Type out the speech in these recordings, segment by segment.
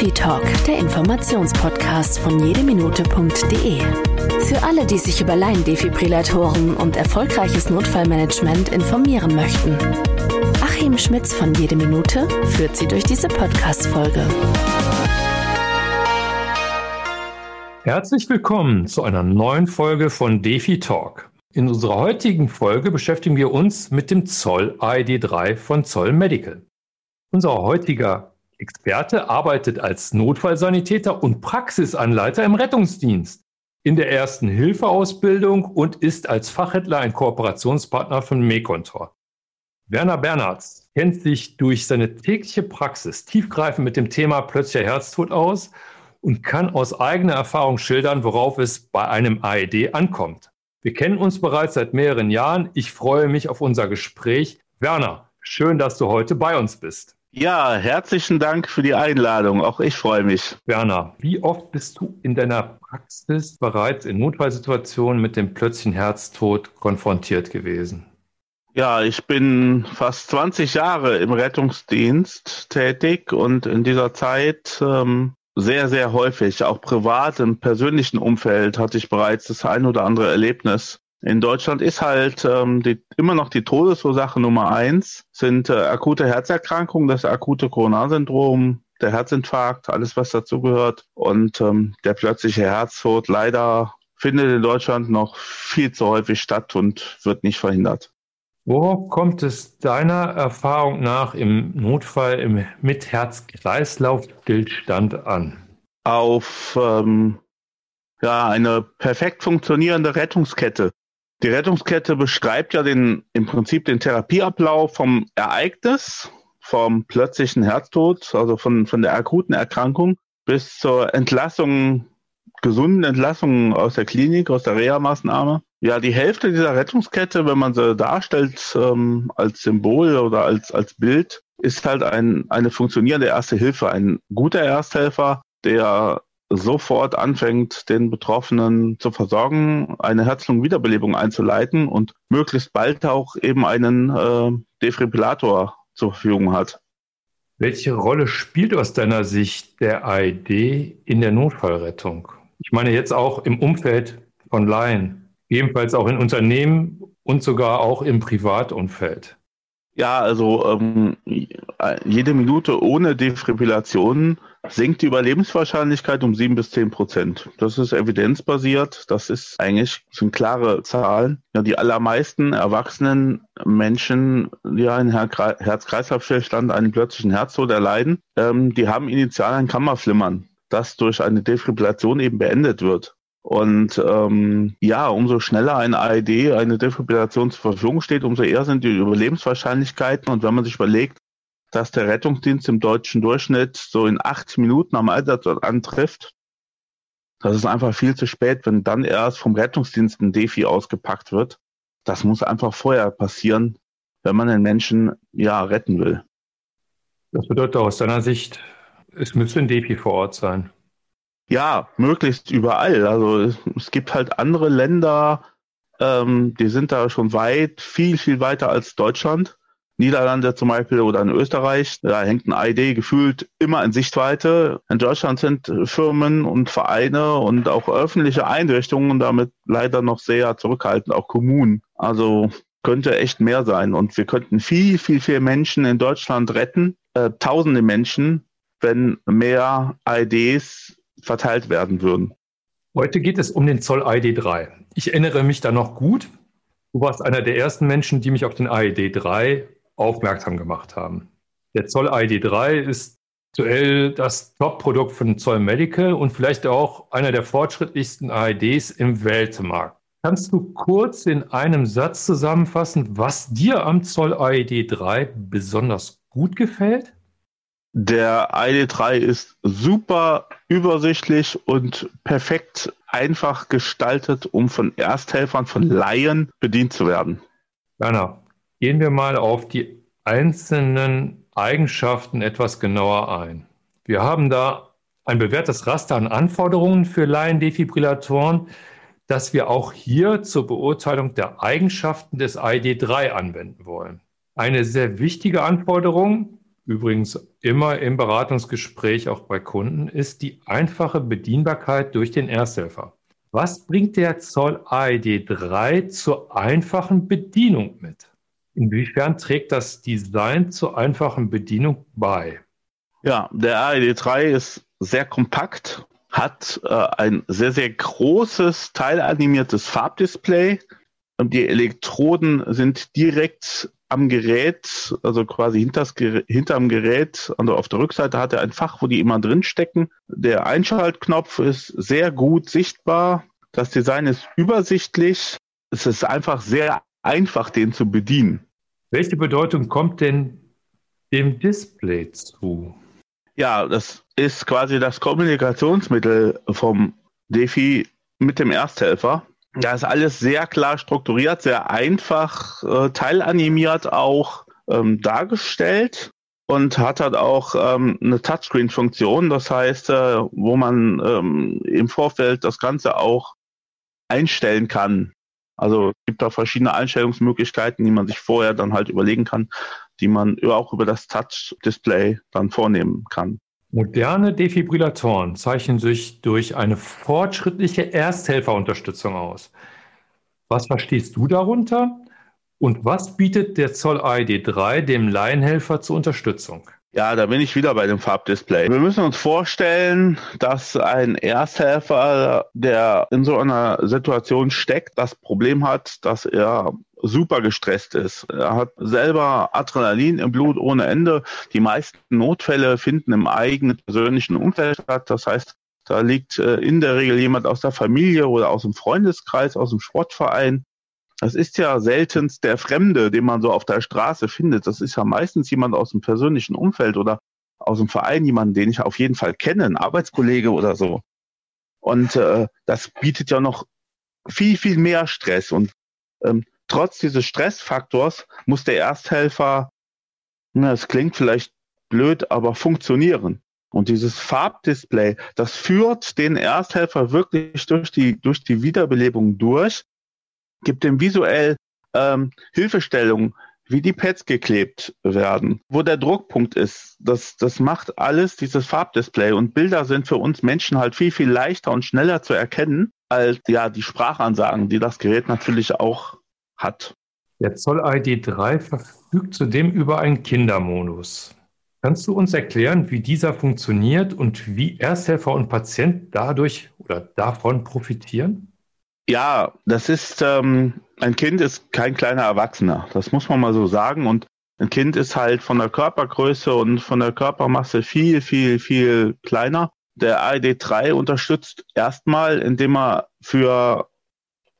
Defi Talk, der Informationspodcast von jedeminute.de. Für alle, die sich über Laiendefibrillatoren und erfolgreiches Notfallmanagement informieren möchten. Achim Schmitz von Jede Minute führt Sie durch diese Podcast-Folge. Herzlich willkommen zu einer neuen Folge von Defi Talk. In unserer heutigen Folge beschäftigen wir uns mit dem Zoll ID3 von Zoll Medical. Unser heutiger Experte arbeitet als Notfallsanitäter und Praxisanleiter im Rettungsdienst, in der ersten Hilfeausbildung und ist als Fachhändler ein Kooperationspartner von Mekontor. Werner Bernhards kennt sich durch seine tägliche Praxis tiefgreifend mit dem Thema plötzlicher Herztod aus und kann aus eigener Erfahrung schildern, worauf es bei einem AED ankommt. Wir kennen uns bereits seit mehreren Jahren. Ich freue mich auf unser Gespräch. Werner, schön, dass du heute bei uns bist. Ja, herzlichen Dank für die Einladung. Auch ich freue mich. Werner, wie oft bist du in deiner Praxis bereits in Notfallsituationen mit dem plötzlichen Herztod konfrontiert gewesen? Ja, ich bin fast 20 Jahre im Rettungsdienst tätig und in dieser Zeit ähm, sehr, sehr häufig, auch privat im persönlichen Umfeld, hatte ich bereits das ein oder andere Erlebnis, in Deutschland ist halt ähm, die, immer noch die Todesursache Nummer eins, sind äh, akute Herzerkrankungen, das akute Coronarsyndrom, der Herzinfarkt, alles was dazugehört und ähm, der plötzliche Herztod leider findet in Deutschland noch viel zu häufig statt und wird nicht verhindert. Worauf kommt es deiner Erfahrung nach im Notfall im, mit Herz-Kreislauf-Stillstand an? Auf ähm, ja, eine perfekt funktionierende Rettungskette. Die Rettungskette beschreibt ja den, im Prinzip den Therapieablauf vom Ereignis, vom plötzlichen Herztod, also von, von der akuten Erkrankung bis zur Entlassung, gesunden Entlassung aus der Klinik, aus der Reha-Maßnahme. Ja, die Hälfte dieser Rettungskette, wenn man sie darstellt ähm, als Symbol oder als, als Bild, ist halt ein, eine funktionierende Erste Hilfe, ein guter Ersthelfer, der sofort anfängt, den Betroffenen zu versorgen, eine Herz-Lungen-Wiederbelebung einzuleiten und möglichst bald auch eben einen äh, Defibrillator zur Verfügung hat. Welche Rolle spielt aus deiner Sicht der AED in der Notfallrettung? Ich meine jetzt auch im Umfeld von Laien, ebenfalls auch in Unternehmen und sogar auch im Privatumfeld. Ja, also ähm, jede Minute ohne Defibrillation sinkt die Überlebenswahrscheinlichkeit um sieben bis zehn Prozent. Das ist evidenzbasiert. Das ist eigentlich sind klare Zahlen. Ja, die allermeisten erwachsenen Menschen, die einen Herz-Kreislauf-Stillstand, einen plötzlichen Herztod erleiden, ähm, die haben initial ein Kammerflimmern, das durch eine Defibrillation eben beendet wird. Und ähm, ja, umso schneller eine AED, eine Defibrillation zur Verfügung steht, umso eher sind die Überlebenswahrscheinlichkeiten. Und wenn man sich überlegt, dass der Rettungsdienst im deutschen Durchschnitt so in acht Minuten am Einsatzort antrifft. Das ist einfach viel zu spät, wenn dann erst vom Rettungsdienst ein Defi ausgepackt wird. Das muss einfach vorher passieren, wenn man den Menschen ja retten will. Das bedeutet aus deiner Sicht, es müsste ein Defi vor Ort sein. Ja, möglichst überall. Also es, es gibt halt andere Länder, ähm, die sind da schon weit, viel, viel weiter als Deutschland. Niederlande zum Beispiel oder in Österreich, da hängt ein ID gefühlt immer in Sichtweite. In Deutschland sind Firmen und Vereine und auch öffentliche Einrichtungen damit leider noch sehr zurückhaltend, auch Kommunen. Also könnte echt mehr sein. Und wir könnten viel, viel, viel Menschen in Deutschland retten, äh, tausende Menschen, wenn mehr IDs verteilt werden würden. Heute geht es um den Zoll ID 3. Ich erinnere mich da noch gut. Du warst einer der ersten Menschen, die mich auf den ID 3 aufmerksam gemacht haben. Der Zoll ID3 ist aktuell das Top-Produkt von Zoll Medical und vielleicht auch einer der fortschrittlichsten AEDs im Weltmarkt. Kannst du kurz in einem Satz zusammenfassen, was dir am Zoll AED 3 besonders gut gefällt? Der ID3 ist super übersichtlich und perfekt einfach gestaltet, um von Ersthelfern, von Laien bedient zu werden. Werner, Gehen wir mal auf die einzelnen Eigenschaften etwas genauer ein. Wir haben da ein bewährtes Raster an Anforderungen für Laiendefibrillatoren, das wir auch hier zur Beurteilung der Eigenschaften des ID3 anwenden wollen. Eine sehr wichtige Anforderung übrigens immer im Beratungsgespräch auch bei Kunden, ist die einfache Bedienbarkeit durch den Ersthelfer. Was bringt der Zoll AED 3 zur einfachen Bedienung mit? Inwiefern trägt das Design zur einfachen Bedienung bei? Ja, der AED 3 ist sehr kompakt, hat äh, ein sehr, sehr großes teilanimiertes Farbdisplay. Die Elektroden sind direkt am Gerät, also quasi hinters, hinterm Gerät, also auf der Rückseite hat er ein Fach, wo die immer drin stecken. Der Einschaltknopf ist sehr gut sichtbar. Das Design ist übersichtlich. Es ist einfach sehr einfach, den zu bedienen. Welche Bedeutung kommt denn dem Display zu? Ja, das ist quasi das Kommunikationsmittel vom Defi mit dem Ersthelfer. Da ist alles sehr klar strukturiert, sehr einfach, äh, teilanimiert auch ähm, dargestellt und hat halt auch ähm, eine Touchscreen-Funktion. Das heißt, äh, wo man ähm, im Vorfeld das Ganze auch einstellen kann. Also es gibt da verschiedene Einstellungsmöglichkeiten, die man sich vorher dann halt überlegen kann, die man auch über das Touch-Display dann vornehmen kann. Moderne Defibrillatoren zeichnen sich durch eine fortschrittliche Ersthelferunterstützung aus. Was verstehst du darunter? Und was bietet der Zoll ID 3 dem Laienhelfer zur Unterstützung? Ja, da bin ich wieder bei dem Farbdisplay. Wir müssen uns vorstellen, dass ein Ersthelfer, der in so einer Situation steckt, das Problem hat, dass er super gestresst ist. Er hat selber Adrenalin im Blut ohne Ende. Die meisten Notfälle finden im eigenen persönlichen Umfeld statt. Das heißt, da liegt äh, in der Regel jemand aus der Familie oder aus dem Freundeskreis, aus dem Sportverein, das ist ja seltenst der Fremde, den man so auf der Straße findet. Das ist ja meistens jemand aus dem persönlichen Umfeld oder aus dem Verein, jemanden, den ich auf jeden Fall kenne, ein Arbeitskollege oder so. Und äh, das bietet ja noch viel, viel mehr Stress. Und ähm, trotz dieses Stressfaktors muss der Ersthelfer, na, es klingt vielleicht blöd, aber funktionieren. Und dieses Farbdisplay, das führt den Ersthelfer wirklich durch die, durch die Wiederbelebung durch gibt dem visuell ähm, Hilfestellungen, wie die Pads geklebt werden, wo der Druckpunkt ist. Das, das macht alles dieses Farbdisplay und Bilder sind für uns Menschen halt viel, viel leichter und schneller zu erkennen als ja die Sprachansagen, die das Gerät natürlich auch hat. Der Zoll ID 3 verfügt zudem über einen Kindermodus. Kannst du uns erklären, wie dieser funktioniert und wie Ersthelfer und Patient dadurch oder davon profitieren? Ja, das ist, ähm, ein Kind ist kein kleiner Erwachsener. Das muss man mal so sagen. Und ein Kind ist halt von der Körpergröße und von der Körpermasse viel, viel, viel kleiner. Der AED3 unterstützt erstmal, indem er für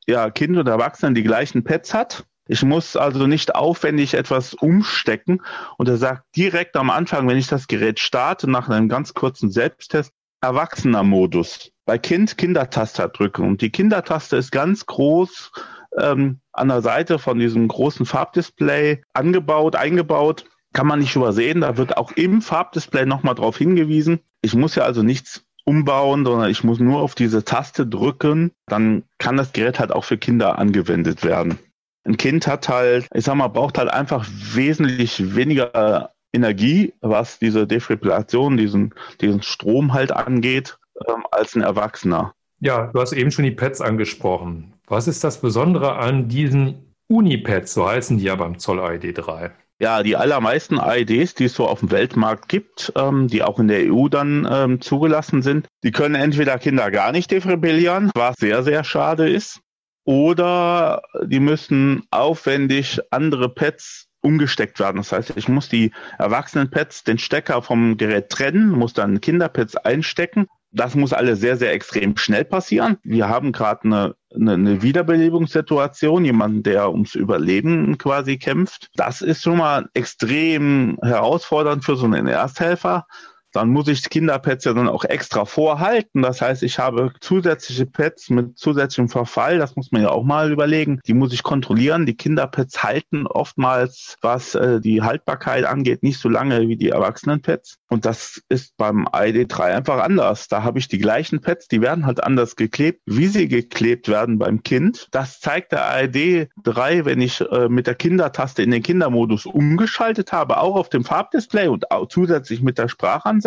ja, Kind und Erwachsene die gleichen Pads hat. Ich muss also nicht aufwendig etwas umstecken. Und er sagt direkt am Anfang, wenn ich das Gerät starte, nach einem ganz kurzen Selbsttest, Erwachsener-Modus. Bei Kind Kindertaste drücken. Und die Kindertaste ist ganz groß ähm, an der Seite von diesem großen Farbdisplay angebaut, eingebaut. Kann man nicht übersehen. Da wird auch im Farbdisplay nochmal drauf hingewiesen. Ich muss ja also nichts umbauen, sondern ich muss nur auf diese Taste drücken. Dann kann das Gerät halt auch für Kinder angewendet werden. Ein Kind hat halt, ich sag mal, braucht halt einfach wesentlich weniger Energie, was diese Defibrillation, diesen, diesen Strom halt angeht, ähm, als ein Erwachsener. Ja, du hast eben schon die Pads angesprochen. Was ist das Besondere an diesen Unipads, so heißen die ja beim Zoll ID 3? Ja, die allermeisten AEDs, die es so auf dem Weltmarkt gibt, ähm, die auch in der EU dann ähm, zugelassen sind, die können entweder Kinder gar nicht defibrillieren, was sehr, sehr schade ist, oder die müssen aufwendig andere Pads umgesteckt werden. Das heißt, ich muss die Erwachsenenpads, den Stecker vom Gerät trennen, muss dann Kinderpads einstecken. Das muss alles sehr, sehr extrem schnell passieren. Wir haben gerade eine, eine, eine Wiederbelebungssituation, jemanden, der ums Überleben quasi kämpft. Das ist schon mal extrem herausfordernd für so einen Ersthelfer. Dann muss ich Kinderpads ja dann auch extra vorhalten. Das heißt, ich habe zusätzliche Pads mit zusätzlichem Verfall. Das muss man ja auch mal überlegen. Die muss ich kontrollieren. Die Kinderpads halten oftmals, was äh, die Haltbarkeit angeht, nicht so lange wie die Erwachsenenpads. Und das ist beim ID3 einfach anders. Da habe ich die gleichen Pads, die werden halt anders geklebt, wie sie geklebt werden beim Kind. Das zeigt der ID3, wenn ich äh, mit der Kindertaste in den Kindermodus umgeschaltet habe, auch auf dem Farbdisplay und zusätzlich mit der Sprachansage.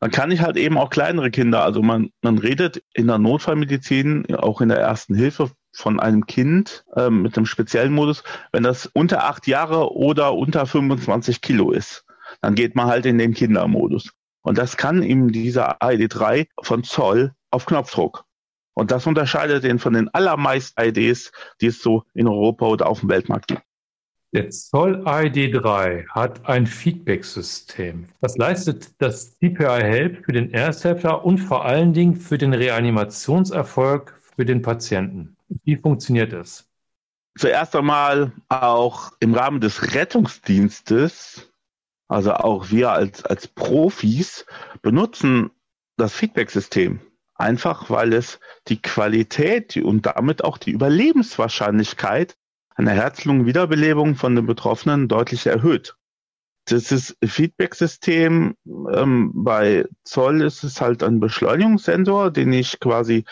Dann kann ich halt eben auch kleinere Kinder, also man, man redet in der Notfallmedizin, auch in der ersten Hilfe von einem Kind ähm, mit einem speziellen Modus, wenn das unter acht Jahre oder unter 25 Kilo ist dann geht man halt in den Kindermodus. Und das kann ihm dieser ID3 von Zoll auf Knopfdruck. Und das unterscheidet ihn von den allermeisten IDs, die es so in Europa oder auf dem Weltmarkt gibt. Der Zoll ID3 hat ein Feedback-System. Das leistet das CPI Help für den Ersthelfer und vor allen Dingen für den Reanimationserfolg für den Patienten. Wie funktioniert es? Zuerst einmal auch im Rahmen des Rettungsdienstes also auch wir als, als Profis benutzen das Feedback-System. Einfach weil es die Qualität und damit auch die Überlebenswahrscheinlichkeit einer Herz-Lungen-Wiederbelebung von den Betroffenen deutlich erhöht. Das ist Feedback-System. Ähm, bei Zoll ist es halt ein Beschleunigungssensor, den ich quasi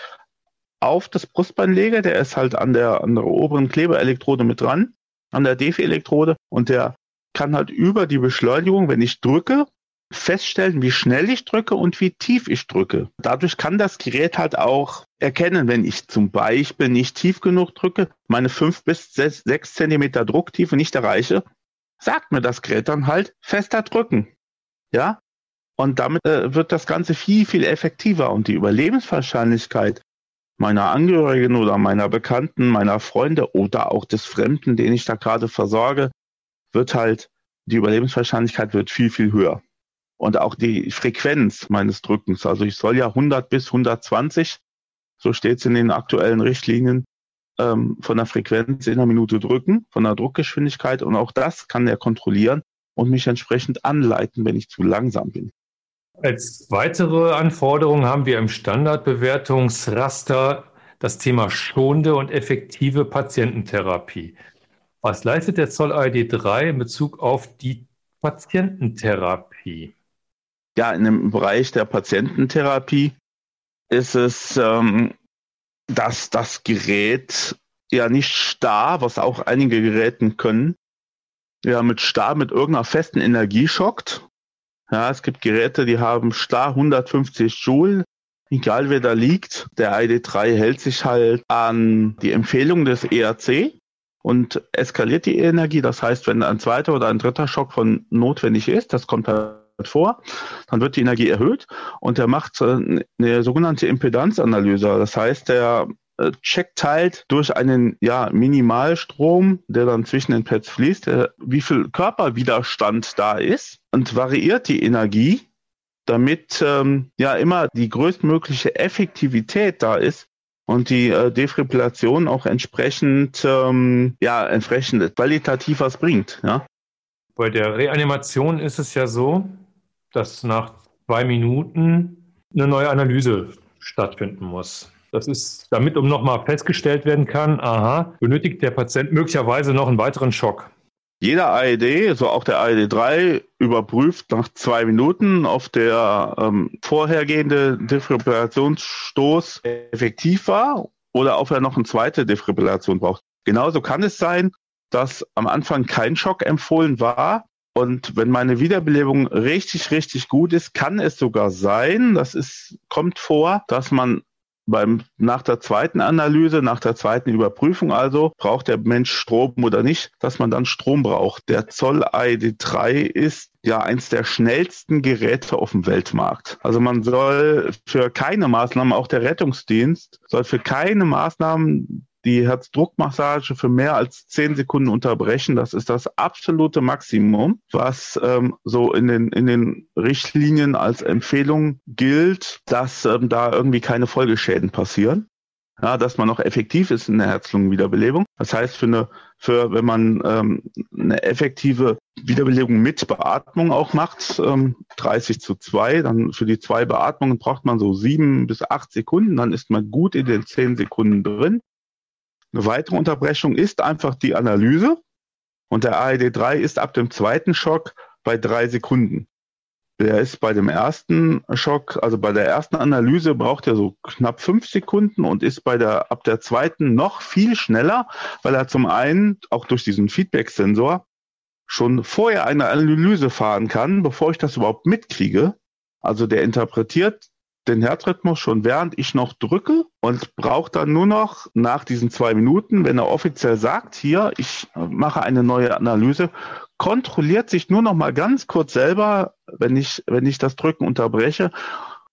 auf das Brustbein lege. Der ist halt an der, an der oberen Klebeelektrode mit dran, an der Defi-Elektrode und der kann halt über die Beschleunigung, wenn ich drücke, feststellen, wie schnell ich drücke und wie tief ich drücke. Dadurch kann das Gerät halt auch erkennen, wenn ich zum Beispiel nicht tief genug drücke, meine fünf bis sechs Zentimeter Drucktiefe nicht erreiche, sagt mir das Gerät dann halt fester drücken. Ja? Und damit äh, wird das Ganze viel, viel effektiver und die Überlebenswahrscheinlichkeit meiner Angehörigen oder meiner Bekannten, meiner Freunde oder auch des Fremden, den ich da gerade versorge, wird halt, die Überlebenswahrscheinlichkeit wird viel, viel höher. Und auch die Frequenz meines Drückens, also ich soll ja 100 bis 120, so steht es in den aktuellen Richtlinien, ähm, von der Frequenz in einer Minute drücken, von der Druckgeschwindigkeit. Und auch das kann er kontrollieren und mich entsprechend anleiten, wenn ich zu langsam bin. Als weitere Anforderung haben wir im Standardbewertungsraster das Thema schonende und effektive Patiententherapie. Was leistet der Zoll ID3 in Bezug auf die Patiententherapie? Ja, in dem Bereich der Patiententherapie ist es, ähm, dass das Gerät ja nicht starr, was auch einige Geräten können, ja mit starr mit irgendeiner festen Energie schockt. Ja, es gibt Geräte, die haben starr 150 Joule, egal wer da liegt. Der ID3 hält sich halt an die Empfehlung des ERC und eskaliert die Energie. Das heißt, wenn ein zweiter oder ein dritter Schock von notwendig ist, das kommt halt vor, dann wird die Energie erhöht und er macht äh, eine sogenannte Impedanzanalyse. Das heißt, der äh, checkt halt durch einen ja, Minimalstrom, der dann zwischen den Pads fließt, äh, wie viel Körperwiderstand da ist und variiert die Energie, damit ähm, ja immer die größtmögliche Effektivität da ist und die äh, Defibrillation auch entsprechend, ähm, ja, entsprechend qualitativ was bringt. Ja? Bei der Reanimation ist es ja so, dass nach zwei Minuten eine neue Analyse stattfinden muss. Das ist damit, um nochmal festgestellt werden kann, aha, benötigt der Patient möglicherweise noch einen weiteren Schock. Jeder AED, so auch der AED 3, überprüft nach zwei Minuten, ob der ähm, vorhergehende Defibrillationsstoß effektiv war oder ob er noch eine zweite Defibrillation braucht. Genauso kann es sein, dass am Anfang kein Schock empfohlen war. Und wenn meine Wiederbelebung richtig, richtig gut ist, kann es sogar sein, das ist, kommt vor, dass man beim, nach der zweiten Analyse, nach der zweiten Überprüfung also, braucht der Mensch Strom oder nicht, dass man dann Strom braucht. Der Zoll ID3 ist ja eins der schnellsten Geräte auf dem Weltmarkt. Also man soll für keine Maßnahmen, auch der Rettungsdienst, soll für keine Maßnahmen die Herzdruckmassage für mehr als zehn Sekunden unterbrechen. Das ist das absolute Maximum, was ähm, so in den, in den Richtlinien als Empfehlung gilt, dass ähm, da irgendwie keine Folgeschäden passieren. Ja, dass man noch effektiv ist in der Herz-Lungen-Wiederbelebung. Das heißt, für eine, für, wenn man ähm, eine effektive Wiederbelebung mit Beatmung auch macht, ähm, 30 zu 2, dann für die zwei Beatmungen braucht man so sieben bis acht Sekunden, dann ist man gut in den zehn Sekunden drin. Eine weitere Unterbrechung ist einfach die Analyse und der AED3 ist ab dem zweiten Schock bei drei Sekunden. Der ist bei dem ersten Schock, also bei der ersten Analyse braucht er so knapp fünf Sekunden und ist bei der, ab der zweiten noch viel schneller, weil er zum einen auch durch diesen Feedback-Sensor schon vorher eine Analyse fahren kann, bevor ich das überhaupt mitkriege. Also der interpretiert den Herzrhythmus schon während ich noch drücke und braucht dann nur noch nach diesen zwei Minuten, wenn er offiziell sagt, hier, ich mache eine neue Analyse, kontrolliert sich nur noch mal ganz kurz selber, wenn ich, wenn ich das Drücken unterbreche.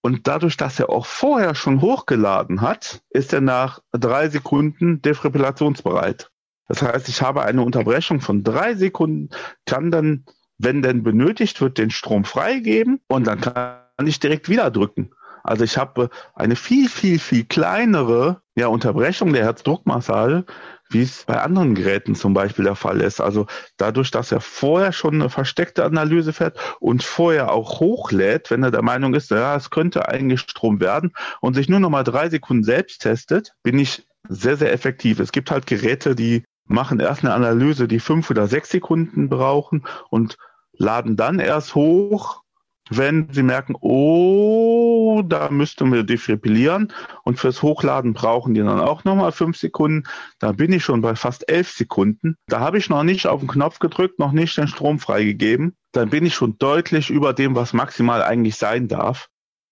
Und dadurch, dass er auch vorher schon hochgeladen hat, ist er nach drei Sekunden defibrillationsbereit. Das heißt, ich habe eine Unterbrechung von drei Sekunden, kann dann, wenn denn benötigt wird, den Strom freigeben und dann kann ich direkt wieder drücken. Also ich habe eine viel, viel, viel kleinere ja, Unterbrechung der Herzdruckmassage, wie es bei anderen Geräten zum Beispiel der Fall ist. Also dadurch, dass er vorher schon eine versteckte Analyse fährt und vorher auch hochlädt, wenn er der Meinung ist, ja, es könnte Strom werden und sich nur noch mal drei Sekunden selbst testet, bin ich sehr, sehr effektiv. Es gibt halt Geräte, die machen erst eine Analyse, die fünf oder sechs Sekunden brauchen und laden dann erst hoch, wenn sie merken, oh, da müssten wir defibrillieren und fürs Hochladen brauchen die dann auch nochmal fünf Sekunden. Da bin ich schon bei fast elf Sekunden. Da habe ich noch nicht auf den Knopf gedrückt, noch nicht den Strom freigegeben. Dann bin ich schon deutlich über dem, was maximal eigentlich sein darf.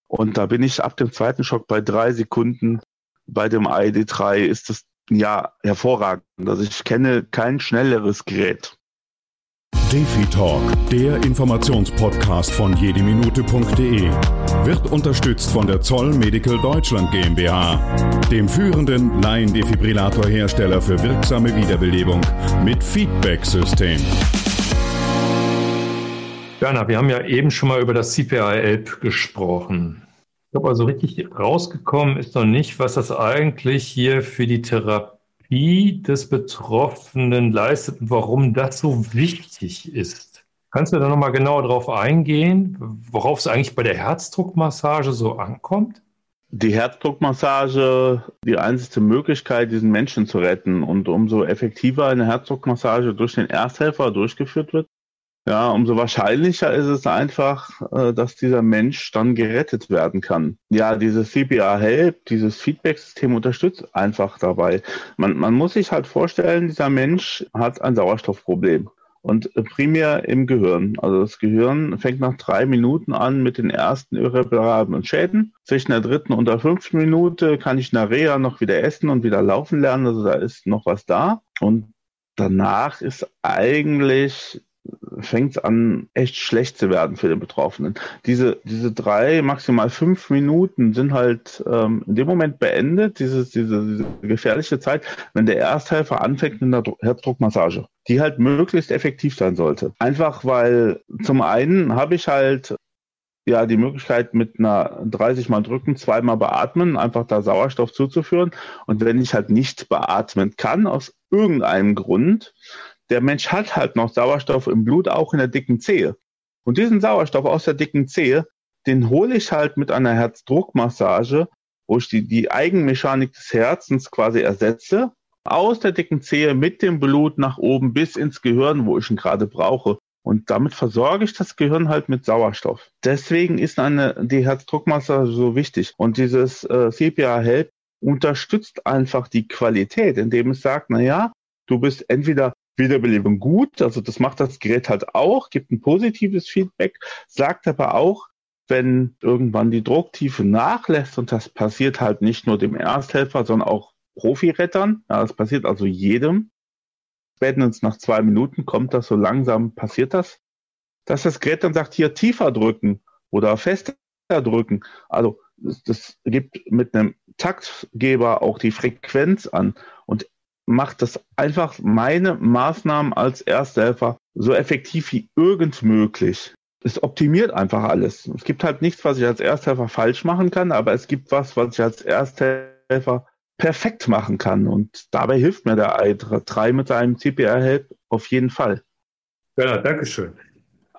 Und da bin ich ab dem zweiten Schock bei drei Sekunden. Bei dem ID3 ist das ja hervorragend. Also ich kenne kein schnelleres Gerät. Defi Talk, der Informationspodcast von jedeminute.de, wird unterstützt von der Zoll Medical Deutschland GmbH, dem führenden Laiendefibrillatorhersteller für wirksame Wiederbelebung mit Feedback-System. Werner, wir haben ja eben schon mal über das CPI-Elb gesprochen. Ich glaube, also richtig rausgekommen ist noch nicht, was das eigentlich hier für die Therapie Therapie des Betroffenen leistet und warum das so wichtig ist. Kannst du da nochmal genauer drauf eingehen, worauf es eigentlich bei der Herzdruckmassage so ankommt? Die Herzdruckmassage, die einzige Möglichkeit, diesen Menschen zu retten. Und umso effektiver eine Herzdruckmassage durch den Ersthelfer durchgeführt wird, ja, umso wahrscheinlicher ist es einfach, äh, dass dieser Mensch dann gerettet werden kann. Ja, dieses CPR Help, dieses Feedback-System unterstützt einfach dabei. Man, man muss sich halt vorstellen, dieser Mensch hat ein Sauerstoffproblem. Und primär im Gehirn. Also das Gehirn fängt nach drei Minuten an mit den ersten irreparablen Schäden. Zwischen der dritten und der fünften Minute kann ich nach Reha noch wieder essen und wieder laufen lernen. Also da ist noch was da. Und danach ist eigentlich fängt es an, echt schlecht zu werden für den Betroffenen. Diese, diese drei, maximal fünf Minuten sind halt ähm, in dem Moment beendet, dieses, diese, diese gefährliche Zeit, wenn der Ersthelfer anfängt mit einer Herzdruckmassage, die halt möglichst effektiv sein sollte. Einfach weil zum einen habe ich halt ja die Möglichkeit mit einer 30 mal drücken, zweimal beatmen, einfach da Sauerstoff zuzuführen. Und wenn ich halt nicht beatmen kann, aus irgendeinem Grund, der Mensch hat halt noch Sauerstoff im Blut, auch in der dicken Zehe. Und diesen Sauerstoff aus der dicken Zehe, den hole ich halt mit einer Herzdruckmassage, wo ich die, die Eigenmechanik des Herzens quasi ersetze, aus der dicken Zehe mit dem Blut nach oben bis ins Gehirn, wo ich ihn gerade brauche. Und damit versorge ich das Gehirn halt mit Sauerstoff. Deswegen ist eine, die Herzdruckmassage so wichtig. Und dieses äh, CPR Help unterstützt einfach die Qualität, indem es sagt, na ja, du bist entweder Wiederbelebung gut. Also das macht das Gerät halt auch, gibt ein positives Feedback, sagt aber auch, wenn irgendwann die Drucktiefe nachlässt und das passiert halt nicht nur dem Ersthelfer, sondern auch Profirettern. Ja, das passiert also jedem. Spätestens nach zwei Minuten kommt das so langsam, passiert das, dass das Gerät dann sagt, hier tiefer drücken oder fester drücken. Also das, das gibt mit einem Taktgeber auch die Frequenz an. Macht das einfach meine Maßnahmen als Ersthelfer so effektiv wie irgend möglich. Es optimiert einfach alles. Es gibt halt nichts, was ich als Ersthelfer falsch machen kann, aber es gibt was, was ich als Ersthelfer perfekt machen kann. Und dabei hilft mir der i3 mit seinem CPR-Help auf jeden Fall. Ja, danke schön.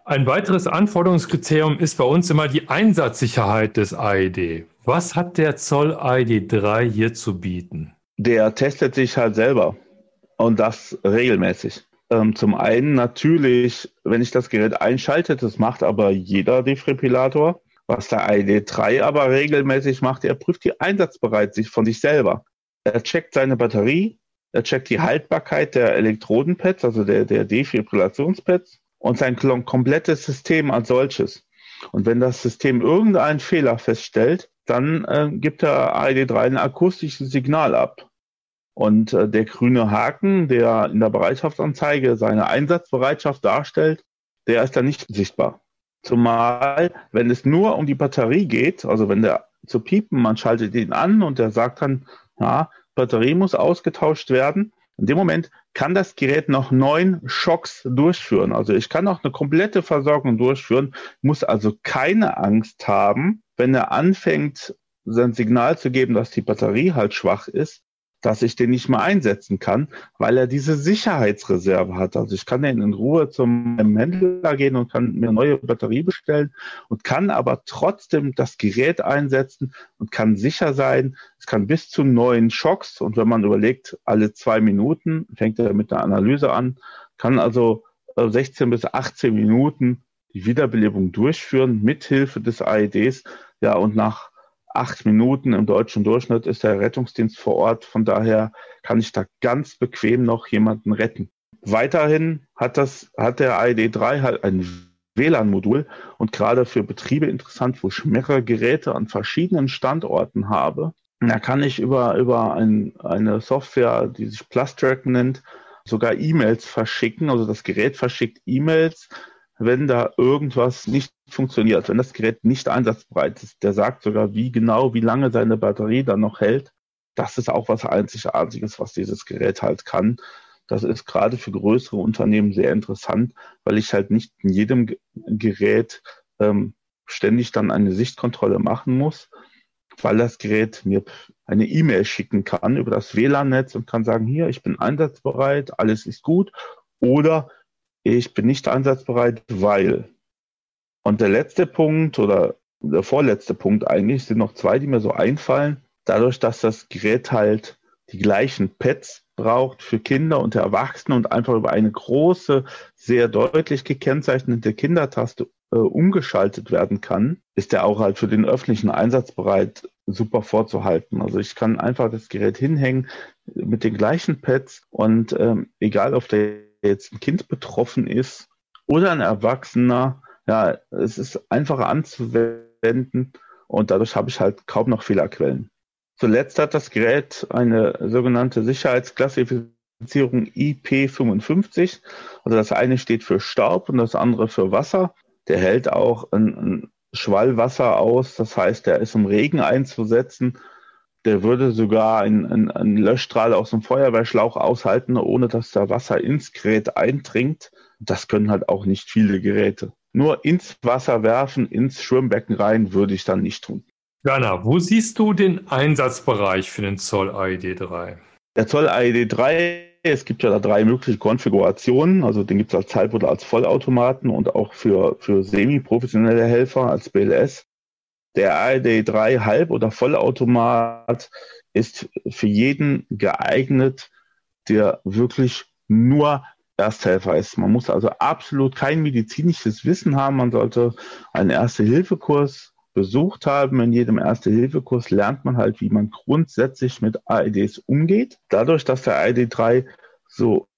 Ein weiteres Anforderungskriterium ist bei uns immer die Einsatzsicherheit des AED. Was hat der Zoll AED 3 hier zu bieten? Der testet sich halt selber und das regelmäßig. Ähm, zum einen natürlich, wenn ich das Gerät einschalte, das macht aber jeder Defibrillator. Was der AED 3 aber regelmäßig macht, er prüft die Einsatzbereitschaft von sich selber. Er checkt seine Batterie, er checkt die Haltbarkeit der Elektrodenpads, also der, der Defibrillationspads und sein komplettes System als solches. Und wenn das System irgendeinen Fehler feststellt, dann äh, gibt der AED3 ein akustisches Signal ab. Und äh, der grüne Haken, der in der Bereitschaftsanzeige seine Einsatzbereitschaft darstellt, der ist dann nicht sichtbar. Zumal, wenn es nur um die Batterie geht, also wenn der zu piepen, man schaltet ihn an und der sagt dann, ja, Batterie muss ausgetauscht werden. In dem Moment kann das Gerät noch neun Schocks durchführen. Also ich kann auch eine komplette Versorgung durchführen, muss also keine Angst haben, wenn er anfängt, sein Signal zu geben, dass die Batterie halt schwach ist, dass ich den nicht mehr einsetzen kann, weil er diese Sicherheitsreserve hat. Also ich kann in Ruhe zum Händler gehen und kann mir neue Batterie bestellen und kann aber trotzdem das Gerät einsetzen und kann sicher sein. Es kann bis zu neun Schocks und wenn man überlegt, alle zwei Minuten fängt er mit einer Analyse an, kann also 16 äh, bis 18 Minuten die Wiederbelebung durchführen mithilfe des AEDs. Ja, und nach acht Minuten im deutschen Durchschnitt ist der Rettungsdienst vor Ort. Von daher kann ich da ganz bequem noch jemanden retten. Weiterhin hat das, hat der AED3 halt ein WLAN-Modul und gerade für Betriebe interessant, wo ich mehrere Geräte an verschiedenen Standorten habe. Da kann ich über, über ein, eine Software, die sich Plustrack nennt, sogar E-Mails verschicken. Also das Gerät verschickt E-Mails wenn da irgendwas nicht funktioniert, wenn das Gerät nicht einsatzbereit ist. Der sagt sogar, wie genau, wie lange seine Batterie dann noch hält. Das ist auch was Einzigartiges, was dieses Gerät halt kann. Das ist gerade für größere Unternehmen sehr interessant, weil ich halt nicht in jedem Gerät ähm, ständig dann eine Sichtkontrolle machen muss, weil das Gerät mir eine E-Mail schicken kann über das WLAN-Netz und kann sagen, hier, ich bin einsatzbereit, alles ist gut. Oder ich bin nicht einsatzbereit, weil. Und der letzte Punkt oder der vorletzte Punkt eigentlich sind noch zwei, die mir so einfallen. Dadurch, dass das Gerät halt die gleichen Pads braucht für Kinder und Erwachsene und einfach über eine große, sehr deutlich gekennzeichnete Kindertaste äh, umgeschaltet werden kann, ist der auch halt für den öffentlichen Einsatz bereit, super vorzuhalten. Also ich kann einfach das Gerät hinhängen mit den gleichen Pads und ähm, egal, ob der jetzt ein Kind betroffen ist oder ein Erwachsener, ja, es ist einfacher anzuwenden und dadurch habe ich halt kaum noch Fehlerquellen. Zuletzt hat das Gerät eine sogenannte Sicherheitsklassifizierung IP55. Also das eine steht für Staub und das andere für Wasser. Der hält auch ein, ein Schwallwasser aus. Das heißt, der ist im Regen einzusetzen der würde sogar einen Löschstrahl aus dem Feuerwehrschlauch aushalten, ohne dass da Wasser ins Gerät eindringt. Das können halt auch nicht viele Geräte. Nur ins Wasser werfen, ins Schwimmbecken rein, würde ich dann nicht tun. Jana, wo siehst du den Einsatzbereich für den Zoll AED 3? Der Zoll AED 3, es gibt ja da drei mögliche Konfigurationen. Also den gibt es als Halb- oder als Vollautomaten und auch für, für semi-professionelle Helfer als BLS. Der ARD 3 Halb- oder Vollautomat ist für jeden geeignet, der wirklich nur Ersthelfer ist. Man muss also absolut kein medizinisches Wissen haben. Man sollte einen Erste-Hilfe-Kurs besucht haben. In jedem Erste-Hilfe-Kurs lernt man halt, wie man grundsätzlich mit AEDs umgeht. Dadurch, dass der AED 3 so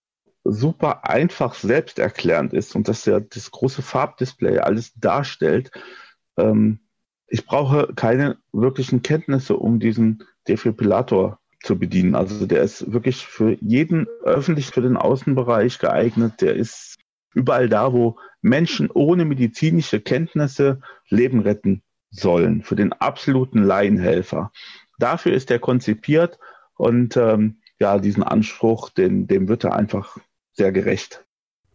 super einfach selbsterklärend ist und dass er das große Farbdisplay alles darstellt, ähm, ich brauche keine wirklichen Kenntnisse, um diesen Defibrillator zu bedienen. Also der ist wirklich für jeden öffentlich, für den Außenbereich geeignet. Der ist überall da, wo Menschen ohne medizinische Kenntnisse Leben retten sollen, für den absoluten Laienhelfer. Dafür ist er konzipiert und ähm, ja, diesen Anspruch, den, dem wird er einfach sehr gerecht.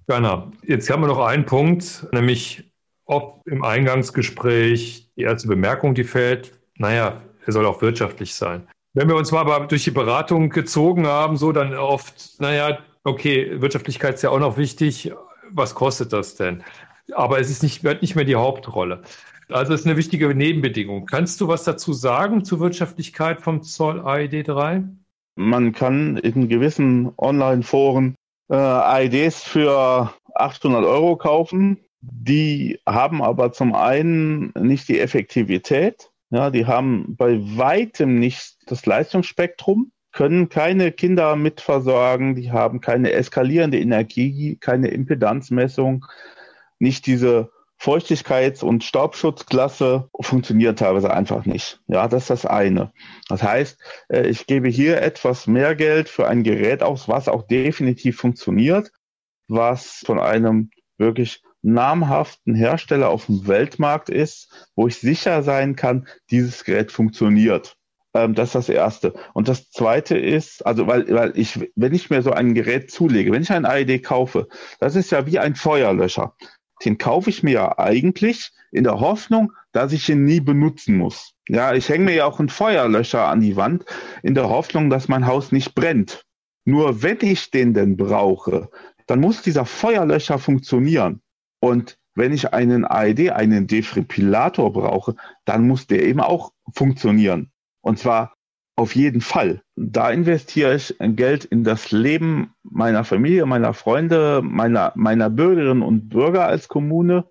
Werner, jetzt haben wir noch einen Punkt, nämlich ob im Eingangsgespräch die erste Bemerkung, die fällt, naja, er soll auch wirtschaftlich sein. Wenn wir uns mal aber durch die Beratung gezogen haben, so dann oft, naja, okay, Wirtschaftlichkeit ist ja auch noch wichtig. was kostet das denn? Aber es ist nicht, wird nicht mehr die Hauptrolle. Also es ist eine wichtige Nebenbedingung. Kannst du was dazu sagen zur Wirtschaftlichkeit vom Zoll AED 3? Man kann in gewissen Online-Foren äh, AEDs für 800 Euro kaufen. Die haben aber zum einen nicht die Effektivität. Ja, die haben bei weitem nicht das Leistungsspektrum, können keine Kinder mitversorgen, die haben keine eskalierende Energie, keine Impedanzmessung, nicht diese Feuchtigkeits- und Staubschutzklasse funktioniert teilweise einfach nicht. Ja, das ist das eine. Das heißt, äh, ich gebe hier etwas mehr Geld für ein Gerät aus, was auch definitiv funktioniert, was von einem wirklich namhaften Hersteller auf dem Weltmarkt ist, wo ich sicher sein kann, dieses Gerät funktioniert. Ähm, das ist das Erste. Und das Zweite ist, also weil, weil ich, wenn ich mir so ein Gerät zulege, wenn ich ein AED kaufe, das ist ja wie ein Feuerlöscher. Den kaufe ich mir ja eigentlich in der Hoffnung, dass ich ihn nie benutzen muss. Ja, ich hänge mir ja auch einen Feuerlöscher an die Wand in der Hoffnung, dass mein Haus nicht brennt. Nur wenn ich den denn brauche, dann muss dieser Feuerlöscher funktionieren. Und wenn ich einen AED, einen Defibrillator brauche, dann muss der eben auch funktionieren. Und zwar auf jeden Fall. Da investiere ich Geld in das Leben meiner Familie, meiner Freunde, meiner, meiner Bürgerinnen und Bürger als Kommune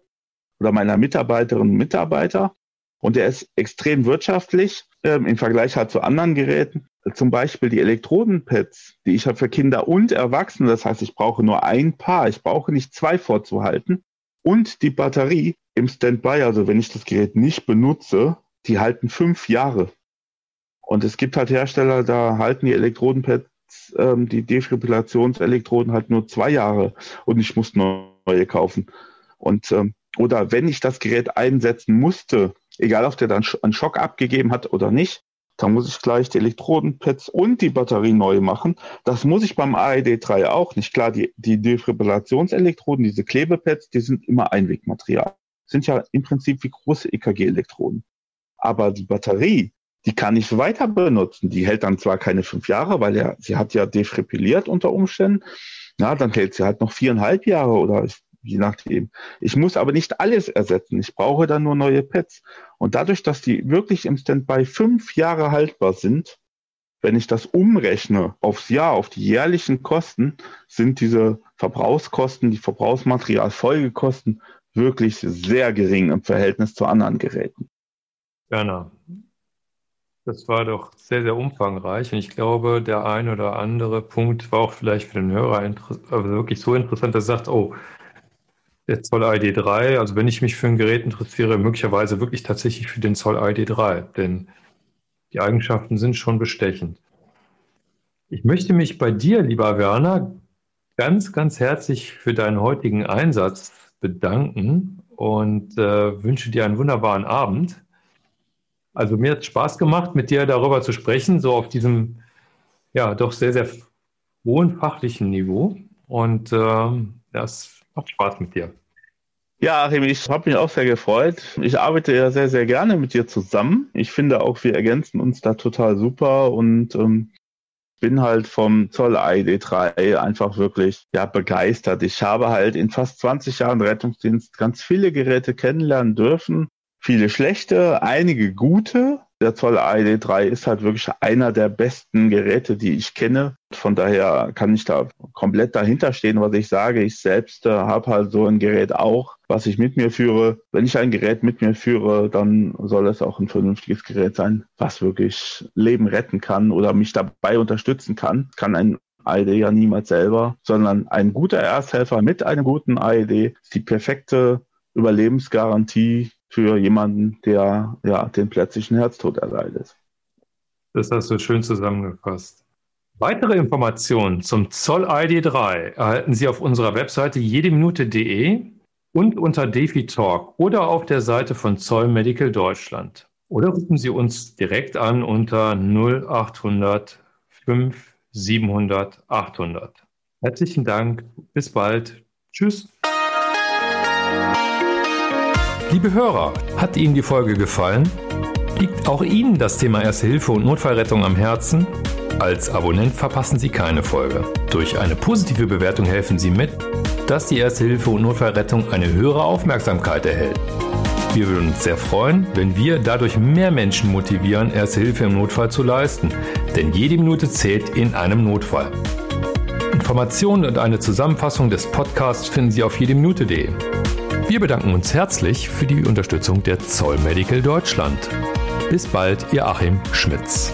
oder meiner Mitarbeiterinnen und Mitarbeiter. Und der ist extrem wirtschaftlich ähm, im Vergleich halt zu anderen Geräten. Zum Beispiel die Elektrodenpads, die ich habe für Kinder und Erwachsene. Das heißt, ich brauche nur ein Paar. Ich brauche nicht zwei vorzuhalten. Und die Batterie im Standby, also wenn ich das Gerät nicht benutze, die halten fünf Jahre. Und es gibt halt Hersteller, da halten die Elektrodenpads, ähm, die Defibrillationselektroden halt nur zwei Jahre und ich muss neue kaufen. Und ähm, oder wenn ich das Gerät einsetzen musste, egal ob der dann einen Schock abgegeben hat oder nicht, dann muss ich gleich die Elektrodenpads und die Batterie neu machen. Das muss ich beim AED 3 auch nicht. Klar, die, die Defibrillationselektroden, diese Klebepads, die sind immer Einwegmaterial. Sind ja im Prinzip wie große EKG-Elektroden. Aber die Batterie, die kann ich weiter benutzen. Die hält dann zwar keine fünf Jahre, weil er, sie hat ja defripilliert unter Umständen. Ja, dann hält sie halt noch viereinhalb Jahre oder je nachdem. Ich muss aber nicht alles ersetzen. Ich brauche dann nur neue Pads. Und dadurch, dass die wirklich im Standby fünf Jahre haltbar sind, wenn ich das umrechne aufs Jahr, auf die jährlichen Kosten, sind diese Verbrauchskosten, die Verbrauchsmaterialfolgekosten wirklich sehr gering im Verhältnis zu anderen Geräten. Gerne. Das war doch sehr, sehr umfangreich. Und ich glaube, der ein oder andere Punkt war auch vielleicht für den Hörer also wirklich so interessant, dass er sagt, oh, der Zoll ID3, also wenn ich mich für ein Gerät interessiere, möglicherweise wirklich tatsächlich für den Zoll ID3, denn die Eigenschaften sind schon bestechend. Ich möchte mich bei dir, lieber Werner, ganz, ganz herzlich für deinen heutigen Einsatz bedanken und äh, wünsche dir einen wunderbaren Abend. Also mir hat es Spaß gemacht, mit dir darüber zu sprechen, so auf diesem ja doch sehr, sehr hohen fachlichen Niveau. Und ähm, das macht Spaß mit dir. Ja, Achim, ich habe mich auch sehr gefreut. Ich arbeite ja sehr, sehr gerne mit dir zusammen. Ich finde auch, wir ergänzen uns da total super und ähm, bin halt vom Zoll ID3 einfach wirklich ja, begeistert. Ich habe halt in fast 20 Jahren Rettungsdienst ganz viele Geräte kennenlernen dürfen viele schlechte, einige gute. Der Zoll AED3 ist halt wirklich einer der besten Geräte, die ich kenne. Von daher kann ich da komplett dahinter stehen, was ich sage. Ich selbst äh, habe halt so ein Gerät auch, was ich mit mir führe. Wenn ich ein Gerät mit mir führe, dann soll es auch ein vernünftiges Gerät sein, was wirklich Leben retten kann oder mich dabei unterstützen kann. Kann ein AED ja niemals selber, sondern ein guter Ersthelfer mit einem guten AED ist die perfekte Überlebensgarantie für jemanden, der ja den plötzlichen Herztod erleidet. Das hast du schön zusammengefasst. Weitere Informationen zum Zoll ID3 erhalten Sie auf unserer Webseite jedeminute.de und unter DefiTalk oder auf der Seite von Zoll Medical Deutschland. Oder rufen Sie uns direkt an unter 0800 5 700 800. Herzlichen Dank, bis bald. Tschüss. Liebe Hörer, hat Ihnen die Folge gefallen? Liegt auch Ihnen das Thema Erste Hilfe und Notfallrettung am Herzen? Als Abonnent verpassen Sie keine Folge. Durch eine positive Bewertung helfen Sie mit, dass die Erste Hilfe und Notfallrettung eine höhere Aufmerksamkeit erhält. Wir würden uns sehr freuen, wenn wir dadurch mehr Menschen motivieren, Erste Hilfe im Notfall zu leisten, denn jede Minute zählt in einem Notfall. Informationen und eine Zusammenfassung des Podcasts finden Sie auf jedeminute.de. Wir bedanken uns herzlich für die Unterstützung der Zoll Medical Deutschland. Bis bald, Ihr Achim Schmitz.